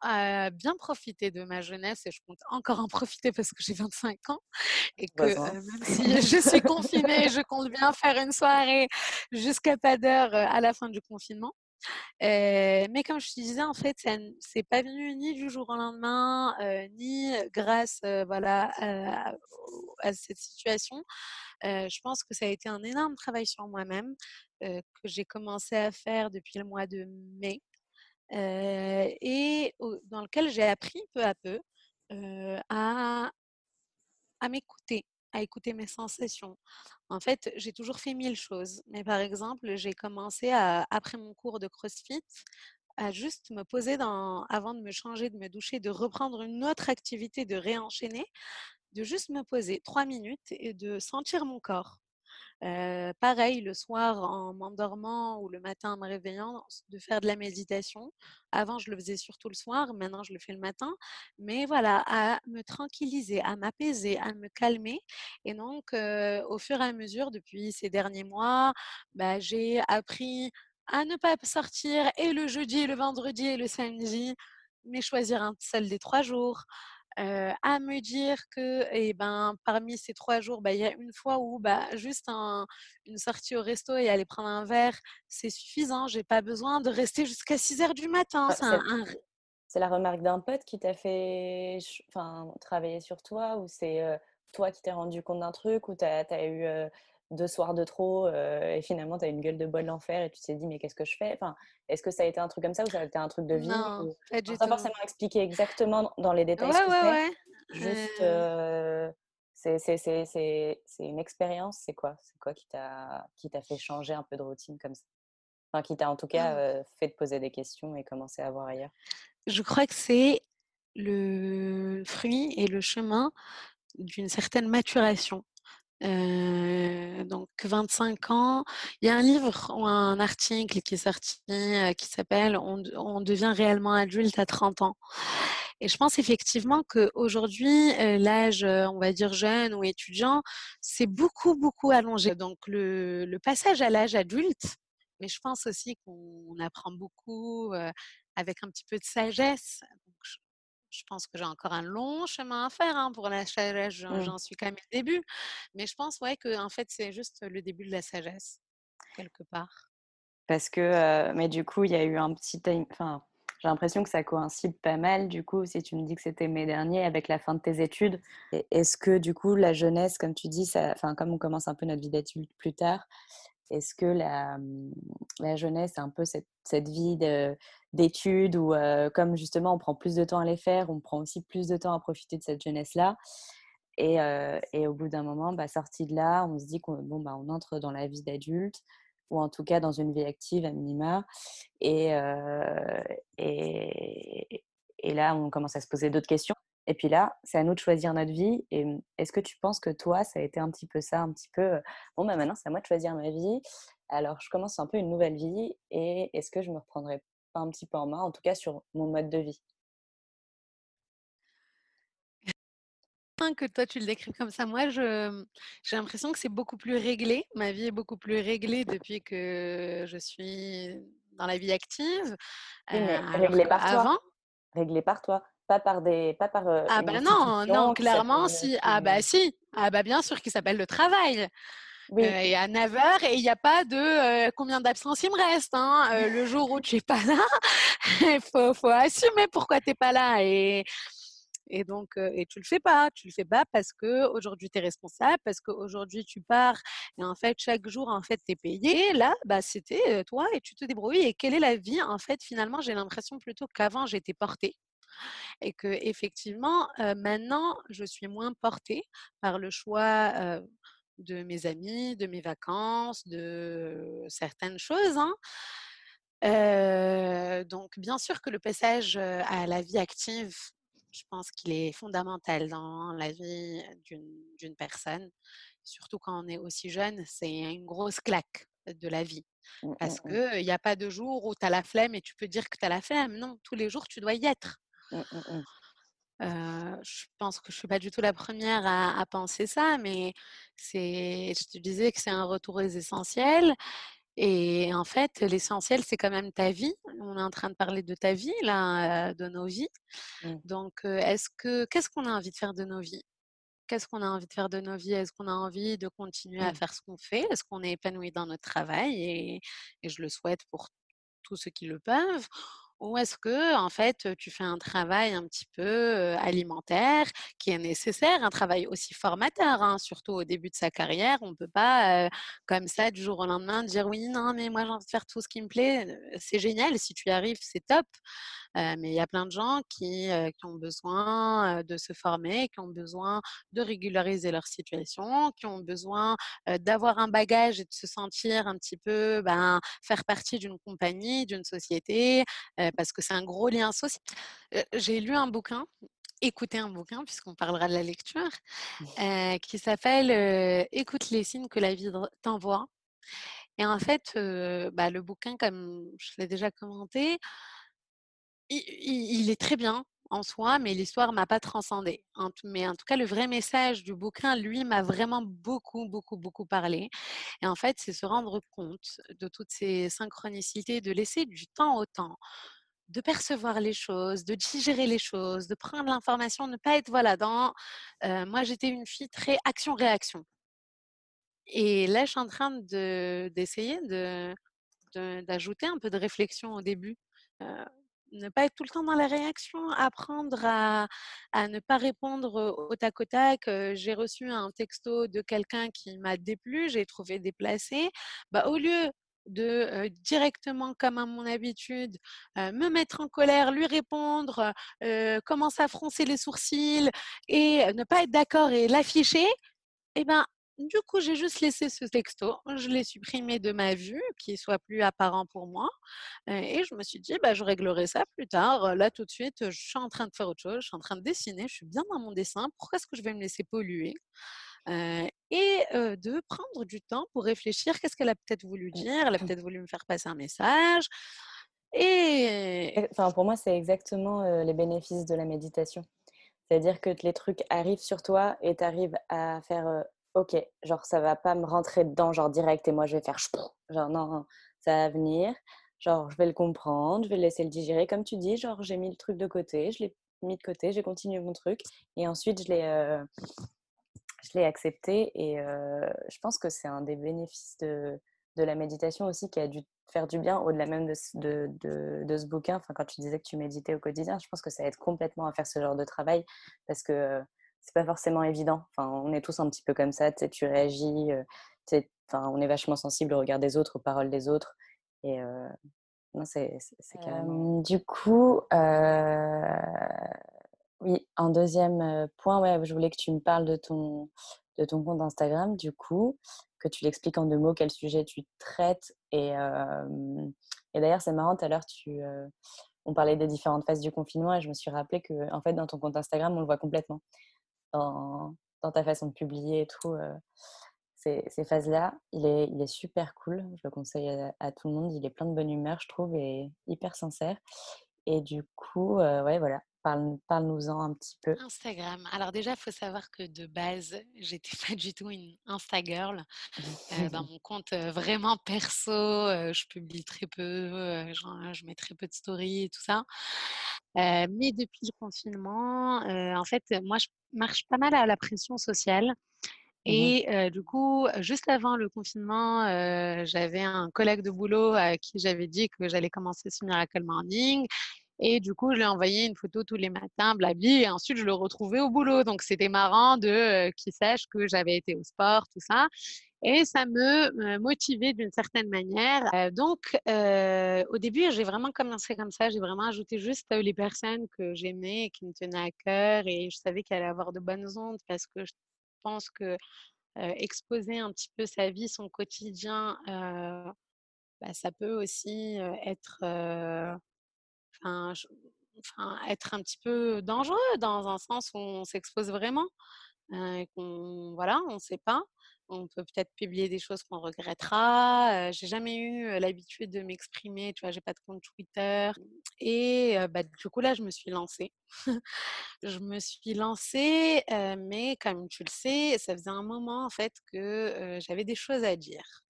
bien profité de ma jeunesse et je compte encore en profiter parce que j'ai 25 ans et que même si je suis confinée, je compte bien faire une soirée jusqu'à pas d'heure à la fin du confinement mais comme je te disais, en fait, c'est pas venu ni du jour au lendemain, ni grâce voilà, à, cette situation. je pense que ça a été un énorme travail sur moi-même que j'ai commencé à faire depuis le mois de mai et dans lequel j'ai appris peu à peu à m'écouter à écouter mes sensations. En fait, j'ai toujours fait mille choses. Mais par exemple, j'ai commencé après mon cours de CrossFit à juste me poser avant de me changer, de me doucher, de reprendre une autre activité, de réenchaîner, de juste me poser trois minutes et de sentir mon corps pareil, le soir en m'endormant ou le matin en me réveillant, de faire de la méditation. Avant, je le faisais surtout le soir, maintenant, je le fais le matin. Mais voilà, à me tranquilliser, à m'apaiser, à me calmer. Et donc, au fur et à mesure, depuis ces derniers mois, bah, j'ai appris à ne pas sortir et le jeudi, le vendredi et le samedi, mais choisir un seul des trois jours, à me dire que eh ben, parmi ces trois jours, bah, il y a une fois où bah, juste une sortie au resto et aller prendre un verre, c'est suffisant. J'ai pas besoin de rester jusqu'à 6 heures du matin. Ah, c'est la remarque d'un pote qui t'a fait enfin, travailler sur toi ou c'est toi qui t'es rendu compte d'un truc ou tu as, eu deux soirs de trop et finalement tu as une gueule de bol d'enfer et tu t'es dit mais qu'est-ce que je fais? Enfin, Est-ce que ça a été un truc comme ça ou ça a été un truc de vie? Non, pas, forcément expliquer exactement dans les détails ouais, ce ouais, Juste, euh... c'est une expérience, c'est quoi? C'est quoi qui t'a fait changer un peu de routine comme ça? Enfin, qui t'a en tout cas mmh. fait te poser des questions et commencer à voir ailleurs? Je crois que c'est le fruit et le chemin d'une certaine maturation donc 25 ans. Il y a un livre ou un article qui est sorti qui s'appelle on, devient réellement adulte à 30 ans. Et je pense effectivement qu'aujourd'hui, l'âge, on va dire jeune ou étudiant, c'est beaucoup, beaucoup allongé. Donc le, passage à l'âge adulte, mais je pense aussi qu'on apprend beaucoup avec un petit peu de sagesse pense que j'ai encore un long chemin à faire hein, pour la sagesse. Mmh. J'en suis quand même au début. Mais je pense ouais, que en fait, c'est juste le début de la sagesse, quelque part. Parce que, mais du coup, il y a eu un petit Enfin, j'ai l'impression que ça coïncide pas mal, du coup, si tu me dis que c'était mai dernier, avec la fin de tes études. Est-ce que, du coup, la jeunesse, comme tu dis, ça... enfin, comme on commence un peu notre vie d'adulte plus tard, est-ce que la, mmh, la, jeunesse, c'est un peu cette, vie d'études où, comme justement, on prend plus de temps à les faire, on prend aussi plus de temps à profiter de cette jeunesse-là et, au bout d'un moment, bah, sorti de là, on se dit qu'on bon, bah, on entre dans la vie d'adulte ou en tout cas dans une vie active à minima. Et, et là, on commence à se poser d'autres questions. Et puis là, c'est à nous de choisir notre vie. Et mmh, est-ce que tu penses que toi, ça a été un petit peu ça, un petit peu, bon, bah maintenant, c'est à moi de choisir ma vie. Alors, je commence un peu une nouvelle vie. Et est-ce que je me reprendrai pas un petit peu en main, en tout cas sur mon mode de vie? Que toi tu le décris comme ça. Moi, je, j'ai l'impression que c'est beaucoup plus réglé. Ma vie est beaucoup plus réglée depuis que je suis dans la vie active. Oui, mais réglée par toi. Réglée par toi pas par des pas par ah bah non non clairement si ah bah si ah bah bien sûr qui s'appelle le travail oui. et à 9h et il n'y a pas de combien d'absences il me reste hein, le jour où tu n'es pas là il faut, faut assumer pourquoi tu n'es pas là et et donc, et tu le fais pas, tu le fais pas parce que aujourd'hui tu es responsable, parce qu'aujourd'hui tu pars et en fait chaque jour en fait tu es payé. Là, bah c'était toi et tu te débrouilles. Et quelle est la vie en fait finalement J'ai l'impression plutôt qu'avant j'étais portée et que effectivement maintenant je suis moins portée par le choix de mes amis, de mes vacances, de certaines choses. Hein. donc, bien sûr que le passage à la vie active, je pense qu'il est fondamental dans la vie d'une personne, surtout quand on est aussi jeune. C'est une grosse claque de la vie. Mmh, Parce mmh, mmh. qu'il n'y a pas de jour où tu as la flemme et tu peux dire que tu as la flemme. Non, tous les jours, tu dois y être. Je pense que je ne suis pas du tout la première à, penser ça, mais c'est, je te disais que c'est un retour aux essentiels. Et en fait, l'essentiel, c'est quand même ta vie. On est en train de parler de ta vie, là, de nos vies. Donc, est-ce que, qu'est-ce qu'on a envie de faire de nos vies? Qu'est-ce qu'on a envie de faire de nos vies? Est-ce qu'on a envie de continuer à mmh. faire ce qu'on fait? Est-ce qu'on est épanoui dans notre travail? Et, et, je le souhaite pour tous ceux qui le peuvent ou est-ce que, en fait, tu fais un travail un petit peu alimentaire qui est nécessaire, un travail aussi formateur, hein, surtout au début de sa carrière? On ne peut pas, comme ça, du jour au lendemain, dire oui, non, mais moi, j'ai envie de faire tout ce qui me plaît. C'est génial, si tu y arrives, c'est top. Mais il y a plein de gens qui, qui ont besoin de se former, qui ont besoin de régulariser leur situation, qui ont besoin d'avoir un bagage et de se sentir un petit peu ben, faire partie d'une compagnie, d'une société parce que c'est un gros lien social. J'ai lu un bouquin, écouté un bouquin, puisqu'on parlera de la lecture, mmh. qui s'appelle Écoute les signes que la vie t'envoie. Et en fait, bah, le bouquin, comme je l'ai déjà commenté, il, est très bien en soi, mais l'histoire m'a pas transcendé. Mais en tout cas, le vrai message du bouquin, lui, m'a vraiment beaucoup, beaucoup, beaucoup parlé. Et en fait, c'est se rendre compte de toutes ces synchronicités, de laisser du temps au temps, de percevoir les choses, de digérer les choses, de prendre l'information, ne pas être voilà dans. moi, j'étais une fille très action-réaction. Et là, je suis en train d'essayer de, d'ajouter un peu de réflexion au début. Ne pas être tout le temps dans la réaction, apprendre à, à ne pas répondre au tac au tac. J'ai reçu un texto de quelqu'un qui m'a déplu, j'ai trouvé déplacé. Bah, au lieu de directement, comme à mon habitude, me mettre en colère, lui répondre, commencer à froncer les sourcils et ne pas être d'accord et l'afficher, eh ben, du coup, j'ai juste laissé ce texto, je l'ai supprimé de ma vue, qu'il soit plus apparent pour moi, et je me suis dit, bah, je réglerai ça plus tard. Là, tout de suite, je suis en train de faire autre chose, je suis en train de dessiner, je suis bien dans mon dessin. Pourquoi est-ce que je vais me laisser polluer? Et de prendre du temps pour réfléchir qu'est-ce qu'elle a peut-être voulu mmh. dire, elle a peut-être voulu me faire passer un message. Et enfin, pour moi, c'est exactement les bénéfices de la méditation. C'est-à-dire que les trucs arrivent sur toi et tu arrives à faire OK, genre ça va pas me rentrer dedans, genre direct, et moi je vais faire genre non, ça va venir, genre je vais le comprendre, je vais le laisser le digérer, comme tu dis, genre j'ai mis le truc de côté, je l'ai mis de côté, j'ai continué mon truc, et ensuite je l'ai je l'ai accepté et je pense que c'est un des bénéfices de, de, la méditation aussi qui a dû faire du bien au-delà même de, de, de, ce bouquin. Enfin, quand tu disais que tu méditais au quotidien, je pense que ça aide complètement à faire ce genre de travail parce que c'est pas forcément évident. Enfin, on est tous un petit peu comme ça, tu, réagis, enfin, on est vachement sensible au regard des autres, aux paroles des autres. Et non, c'est carrément. du coup, oui, en deuxième point, ouais, je voulais que tu me parles de ton, de ton compte Instagram, du coup, que tu l'expliques en deux mots, quel sujet tu traites. Et, et d'ailleurs, c'est marrant, tout à l'heure, tu, on parlait des différentes phases du confinement et je me suis rappelé que, en fait, dans ton compte Instagram, on le voit complètement. Dans, ta façon de publier et tout, ces, ces phases-là, il est, super cool. Je le conseille à, à, tout le monde. Il est plein de bonne humeur, je trouve, et hyper sincère. Et du coup, ouais, voilà, Parle-nous-en un petit peu. Instagram. Alors déjà, il faut savoir que de base, j'étais pas du tout une Instagirl. Euh, dans mon compte euh, vraiment perso, euh, je publie très peu, je mets très peu de stories et tout ça. mais depuis le confinement, en fait, moi, je marche pas mal à la pression sociale. Mmh et du coup, juste avant le confinement, j'avais un collègue de boulot à qui j'avais dit que j'allais commencer ce Miracle Morning. Et du coup, je lui ai envoyé une photo tous les matins, blabli, et ensuite je le retrouvais au boulot. Donc c'était marrant de euh, qu'il sache que j'avais été au sport, tout ça. Et ça me motivait d'une certaine manière. Euh, donc, au début, j'ai vraiment commencé comme ça. J'ai vraiment ajouté juste les personnes que j'aimais qui me tenaient à cœur. Et je savais qu'elle allait avoir de bonnes ondes parce que je pense que exposer un petit peu sa vie, son quotidien, bah, ça peut aussi être, être un petit peu dangereux dans un sens où on s'expose vraiment, et qu'on voilà, on ne sait pas. On peut peut-être publier des choses qu'on regrettera. j'ai jamais eu l'habitude de m'exprimer, tu vois, j'ai pas de compte Twitter. Et bah, du coup, là, je me suis lancée. je me suis lancée, mais comme tu le sais, ça faisait un moment en fait que j'avais des choses à dire.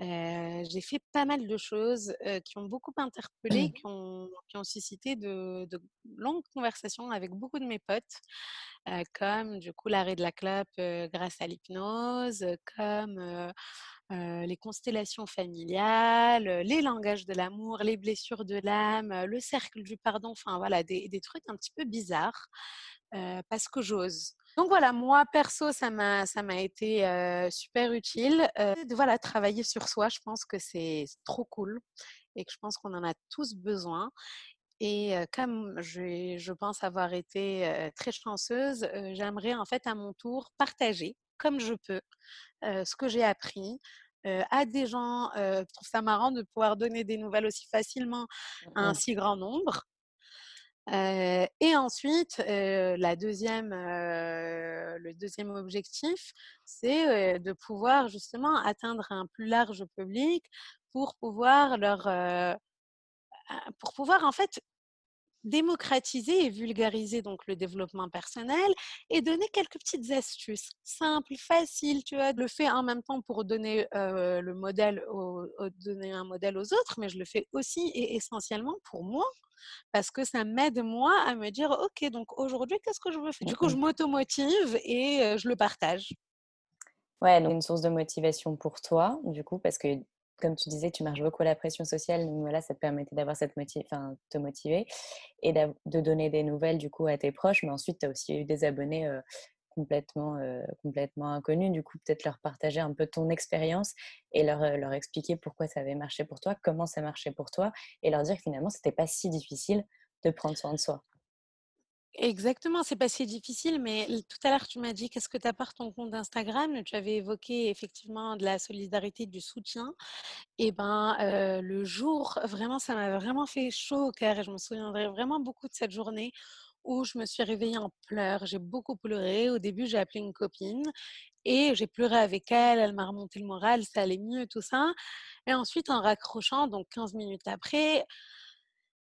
J'ai fait pas mal de choses qui ont beaucoup interpellé, mmh. qui ont, qui ont suscité de, de, longues conversations avec beaucoup de mes potes comme du coup l'arrêt de la clope grâce à l'hypnose, comme les constellations familiales, les langages de l'amour, les blessures de l'âme, le cercle du pardon, enfin voilà, des, des trucs un petit peu bizarres parce que j'ose. Donc voilà, moi perso, ça m'a ça m'a été super utile voilà travailler sur soi. Je pense que c'est trop cool et que je pense qu'on en a tous besoin. Et comme je, je, pense avoir été très chanceuse, j'aimerais en fait à mon tour partager, comme je peux, ce que j'ai appris à des gens. je trouve ça marrant de pouvoir donner des nouvelles aussi facilement à un si grand nombre. Et ensuite, la deuxième, le deuxième objectif, c'est de pouvoir justement atteindre un plus large public pour pouvoir leur pour pouvoir en fait démocratiser et vulgariser donc le développement personnel et donner quelques petites astuces simples, faciles, tu vois. Je le fais en même temps pour donner le modèle, donner un modèle aux autres, mais je le fais aussi et essentiellement pour moi parce que ça m'aide moi à me dire ok donc aujourd'hui qu'est-ce que je veux faire? Du coup je m'automotive et je le partage. Ouais, donc une source de motivation pour toi, du coup, parce que comme tu disais, tu marches beaucoup à la pression sociale, donc voilà, ça te permettait d'avoir cette te motiver et de donner des nouvelles du coup à tes proches. Mais ensuite, tu as aussi eu des abonnés complètement, complètement inconnus. Du coup, peut-être leur partager un peu ton expérience et leur, leur expliquer pourquoi ça avait marché pour toi, comment ça marchait pour toi, et leur dire que finalement, c'était pas si difficile de prendre soin de soi. Exactement, c'est pas si difficile, mais tout à l'heure, tu m'as dit qu'est-ce que tu apportes ton compte Instagram? Tu avais évoqué effectivement de la solidarité, du soutien. Et ben, le jour, vraiment, ça m'a vraiment fait chaud au cœur et je me souviendrai vraiment beaucoup de cette journée où je me suis réveillée en pleurs. J'ai beaucoup pleuré. Au début, j'ai appelé une copine et j'ai pleuré avec elle. Elle m'a remonté le moral, ça allait mieux, tout ça. Et ensuite, en raccrochant, donc 15 minutes après,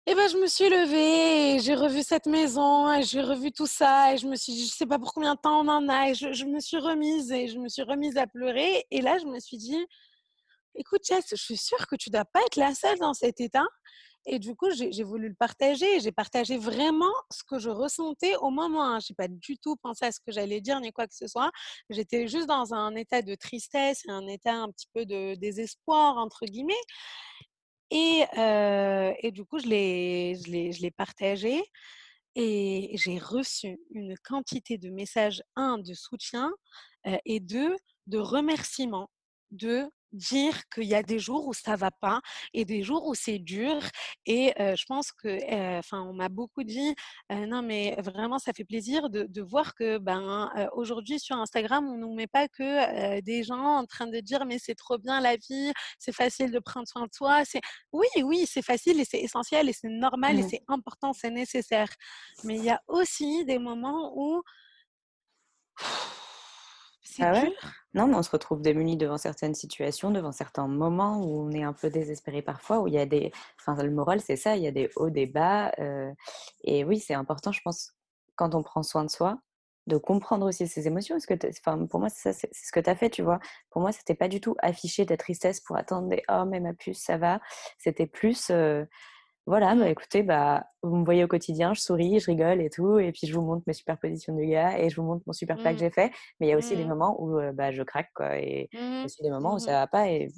et ben, je me suis levée, j'ai revu cette maison, j'ai revu tout ça, et je me suis dit, je sais pas pour combien de temps on en a, et je, me suis remise, et je me suis remise à pleurer. Et là, je me suis dit, écoute, Jess, je suis sûre que tu dois pas être la seule dans cet état. Et du coup, j'ai voulu le partager. J'ai partagé vraiment ce que je ressentais au moment. Hein. Je n'ai pas du tout pensé à ce que j'allais dire ni quoi que ce soit. J'étais juste dans un état de tristesse un état un petit peu de désespoir, entre guillemets. Et, et du coup, je l'ai partagé et j'ai reçu une quantité de messages, un, de soutien et deux, de remerciements dire qu'il y a des jours où ça va pas et des jours où c'est dur. Et je pense que, enfin, on m'a beaucoup dit, non, mais vraiment, ça fait plaisir de, de voir que, ben, aujourd'hui sur Instagram, on nous met pas que des gens en train de dire, mais c'est trop bien la vie, c'est facile de prendre soin de soi. C'est oui, oui, c'est facile et c'est essentiel et c'est normal et mmh. c'est important, c'est nécessaire. Mais il y a aussi des moments où c'est ah dur. Non, mais on se retrouve démunis devant certaines situations, devant certains moments où on est un peu désespéré parfois, où il y a des... Enfin, le moral, c'est ça, il y a des hauts, des bas. Euh, et oui, c'est important, je pense, quand on prend soin de soi, de comprendre aussi ses émotions. Parce que enfin, pour moi, c'est ce que tu as fait, tu vois? Pour moi, c'était pas du tout afficher ta tristesse pour attendre des « Oh, mais ma puce, ça va ». C'était plus... Euh, voilà, bah, écoutez, bah, vous me voyez au quotidien, je souris, je rigole et tout, et puis je vous montre mes superpositions de gars et je vous montre mon super plat que mmh. j'ai fait. Mais il y a aussi des mmh. moments où bah, je craque, quoi, et il y a mmh. aussi des moments où ça va pas. Et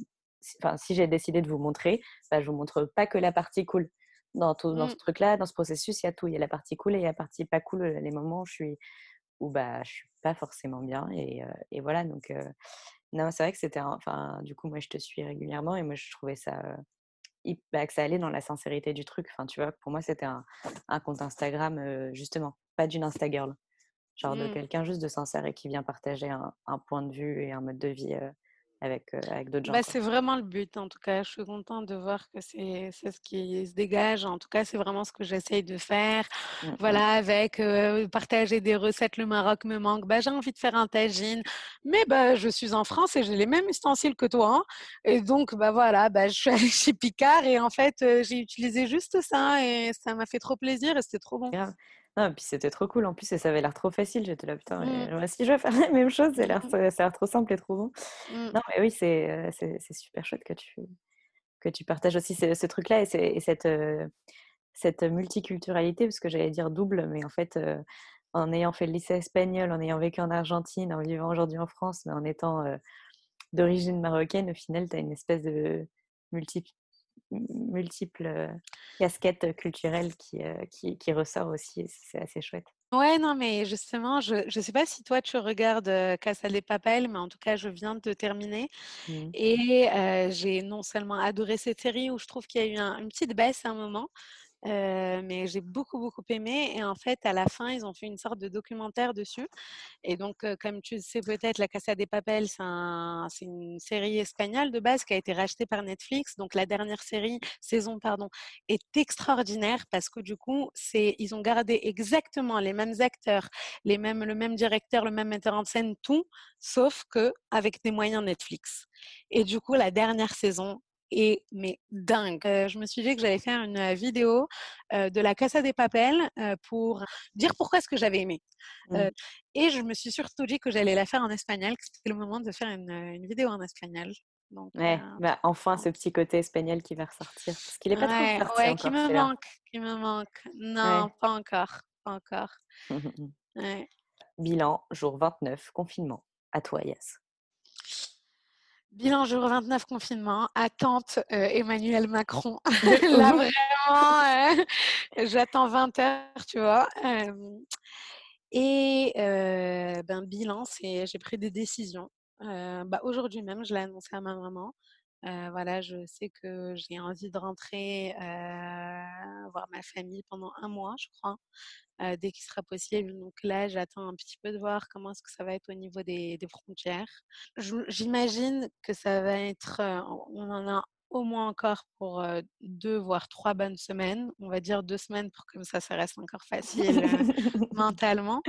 enfin, si j'ai décidé de vous montrer, bah, je vous montre pas que la partie cool. Dans, tout, dans ce truc-là, dans ce processus, il y a tout. Il y a la partie cool et il y a la partie pas cool, les moments où je suis, où bah, je suis pas forcément bien. Et, et voilà, donc, non, c'est vrai que c'était, enfin, du coup, moi, je te suis régulièrement et moi, je trouvais ça bah, que ça allait dans la sincérité du truc. Enfin, tu vois, pour moi, c'était un, compte Instagram, justement, pas d'une Instagirl. genre de Mmh. quelqu'un juste de sincère et qui vient partager un, un point de vue et un mode de vie euh, avec, avec d'autres gens. Bah, c'est vraiment le but, en tout cas. Je suis contente de voir que c'est c'est ce qui se dégage. En tout cas, c'est vraiment ce que j'essaye de faire. Mm, mm. Voilà, avec euh, partager des recettes, le Maroc me manque. Bah, j'ai envie de faire un tagine, mais bah, je suis en France et j'ai les mêmes ustensiles que toi. hein. Et donc, bah voilà, bah, je suis allée chez Picard et en fait, j'ai utilisé juste ça et ça m'a fait trop plaisir et c'était trop bon. Et puis c'était trop cool en plus et ça avait l'air trop facile. J'étais là, putain, Mm. moi aussi je vais faire la même chose. Ça a l'air Mm. ça a l'air trop simple et trop bon. Mm. Non, mais oui, c'est euh, c'est super chouette que tu, que tu partages aussi ce, ce truc-là et, c'est- et cette, euh, cette multiculturalité, parce que j'allais dire double, mais en fait, euh, en ayant fait le lycée espagnol, en ayant vécu en Argentine, en vivant aujourd'hui en France, mais en étant euh, d'origine marocaine, au final, tu as une espèce de multi, multiple euh, casquette culturelle qui, euh, qui, qui ressort aussi. C'est assez chouette. Ouais, non, mais justement, je ne sais pas si toi tu regardes euh, Casa de Papel, mais en tout cas, je viens de terminer. Mhm. Et euh, j'ai non seulement adoré cette série où je trouve qu'il y a eu un- une petite baisse à un moment, euh, mais j'ai beaucoup, beaucoup aimé. Et en fait, à la fin, ils ont fait une sorte de documentaire dessus. Et donc, euh, comme tu sais peut-être, La Casa de Papel, c'est un- c'est une série espagnole de base qui a été rachetée par Netflix. Donc, la dernière série, saison, pardon, est extraordinaire parce que du coup, ils ont gardé exactement les mêmes acteurs, les mêmes, le même directeur, le même metteur en scène, tout, sauf que avec des moyens Netflix. Et du coup, la dernière saison est mais dingue. Euh, je me suis dit que j'allais faire une euh, vidéo euh, de la Casa des Papel euh, pour dire pourquoi est-ce que j'avais aimé. Euh, et je me suis surtout dit que j'allais la faire en espagnol, que c'était le moment de faire une, euh, une vidéo en espagnol. Donc, Ouais, bah, enfin ce petit côté espagnol qui va ressortir. Parce qu'il est pas ouais, trop ouais, encore, qui me manque, qui me manque. Non, pas encore, pas encore. Bilan, jour 29, confinement. À toi, Yas. Bilan jour 29 confinement, attente euh, Emmanuel Macron. Là vraiment, euh, j'attends 20 heures, tu vois. Euh, et ben bilan, c'est j'ai pris des décisions. Bah, aujourd'hui même, je l'ai annoncé à ma maman. Euh, voilà, je sais que j'ai envie de rentrer euh, voir ma famille pendant un mois, je crois, euh, dès qu'il sera possible. Donc là, j'attends un petit peu de voir comment est-ce que ça va être au niveau des, des frontières. J'imagine que ça va être, on en a au moins encore pour deux voire trois bonnes semaines. On va dire deux semaines pour que comme ça, ça reste encore facile mentalement.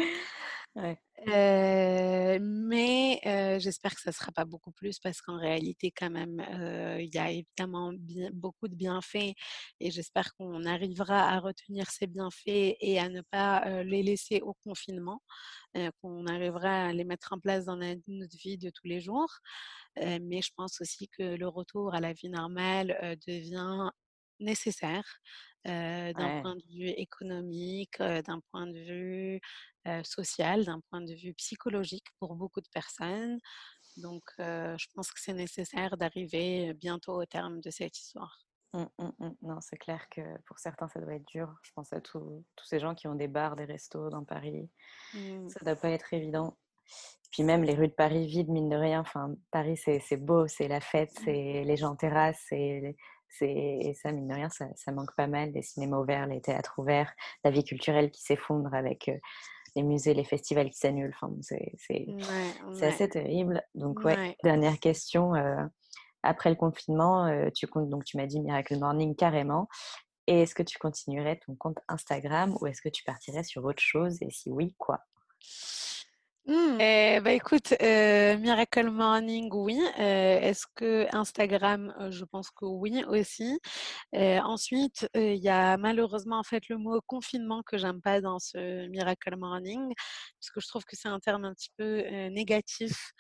Ouais. Euh, mais euh, j'espère que ça ne sera pas beaucoup plus parce qu'en réalité, quand même, euh, il y a évidemment beaucoup de bienfaits et j'espère qu'on arrivera à retenir ces bienfaits et à ne pas les laisser au confinement, qu'on arrivera à les mettre en place dans notre vie de tous les jours. Mais je pense aussi que le retour à la vie normale devient nécessaire euh, d'un Ouais. point de vue économique, euh, d'un point de vue euh, social, d'un point de vue psychologique pour beaucoup de personnes. Donc, je pense que c'est nécessaire d'arriver bientôt au terme de cette histoire. Mm, mm, mm. Non, c'est clair que pour certains, ça doit être dur. Je pense à tous tous ces gens qui ont des bars, des restos dans Paris. Ça doit pas être évident. Puis même les rues de Paris vides, mine de rien. Enfin, Paris, c'est beau, c'est la fête, c'est les gens terrassent, c'est et ça, mine de rien, ça, ça manque pas mal. Les cinémas ouverts, les théâtres ouverts, la vie culturelle qui s'effondre avec euh, les musées, les festivals qui s'annulent. Enfin, c'est Ouais, ouais. assez terrible. Donc, ouais, Ouais. dernière question. euh, après le confinement, euh, tu comptes, donc tu m'as dit Miracle Morning carrément. Et est-ce que tu continuerais ton compte Instagram ou est-ce que tu partirais sur autre chose? Et si oui, quoi? Hmm, eh, bah écoute, euh, Miracle Morning, oui. Euh, Est-ce que Instagram, euh, je pense que oui aussi. Euh, ensuite, euh, il y a malheureusement en fait le mot confinement que j'aime pas dans ce Miracle Morning, parce que je trouve que c'est un terme un petit peu négatif.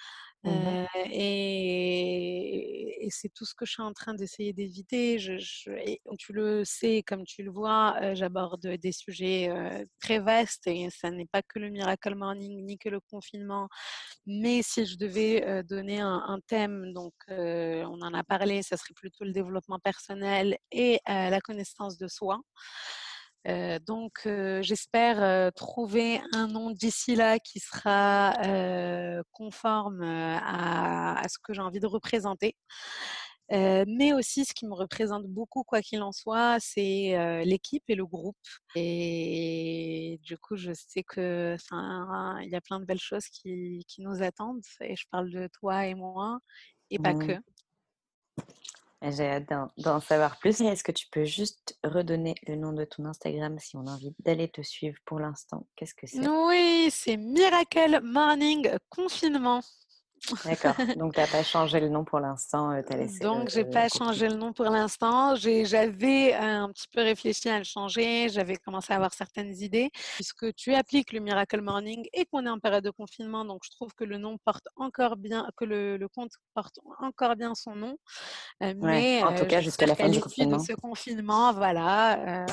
Mhm. Euh, et, c'est tout ce que je suis en train d'essayer d'éviter. Tu le sais, comme tu le vois, euh, j'aborde des sujets euh, très vastes et ça n'est pas que le Miracle Morning ni que le confinement. Mais si je devais donner un, thème, donc on en a parlé, ça serait plutôt le développement personnel et la connaissance de soi. Euh, donc, euh, j'espère euh, trouver un nom d'ici là qui sera conforme à, à ce que j'ai envie de représenter. mais aussi, ce qui me représente beaucoup, quoi qu'il en soit, c'est l'équipe et le groupe. Et du coup, je sais que, il y a plein de belles choses qui, qui, nous attendent. Et je parle de toi et moi, et pas que. Mmh. J'ai hâte d'en savoir plus. Est-ce que tu peux juste redonner le nom de ton Instagram si on a envie d'aller te suivre pour l'instant? Qu'est-ce que c'est? Oui, c'est Miracle Morning Confinement. D'accord. Donc, tu n'as pas changé le nom pour l'instant. Euh, Donc, je n'ai pas changé le nom pour l'instant. J'avais un petit peu réfléchi à le changer. J'avais commencé à avoir certaines idées. Puisque tu appliques le Miracle Morning et qu'on est en période de confinement, donc je trouve que le nom porte encore bien, que le, compte porte encore bien son nom. Euh, mais en tout euh, cas, jusqu'à la fin du confinement. De ce confinement, voilà.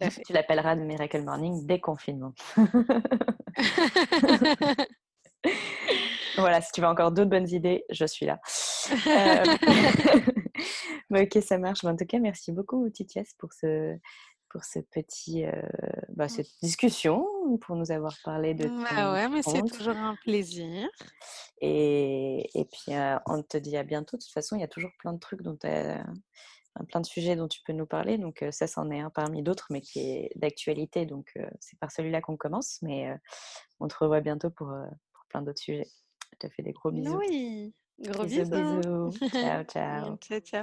tu l'appelleras le Miracle Morning déconfinement. Voilà, si tu veux encore d'autres bonnes idées, je suis là. Euh, ok, ça marche. en tout cas, merci beaucoup, Titias, pour ce, pour ce petit, euh, bah, cette discussion, pour nous avoir parlé de bah ouais, mais c'est toujours un plaisir. Et, et puis, euh, on te dit à bientôt. De toute façon, il y a toujours plein de trucs dont plein de sujets dont tu peux nous parler. Donc, ça, c'en est un parmi d'autres, mais qui est d'actualité. Donc, c'est par celui-là qu'on commence. Mais on te revoit bientôt pour, pour plein d'autres sujets. Je te fais des gros bisous. Oui, gros bisous. bisous. ciao, ciao. ciao, ciao.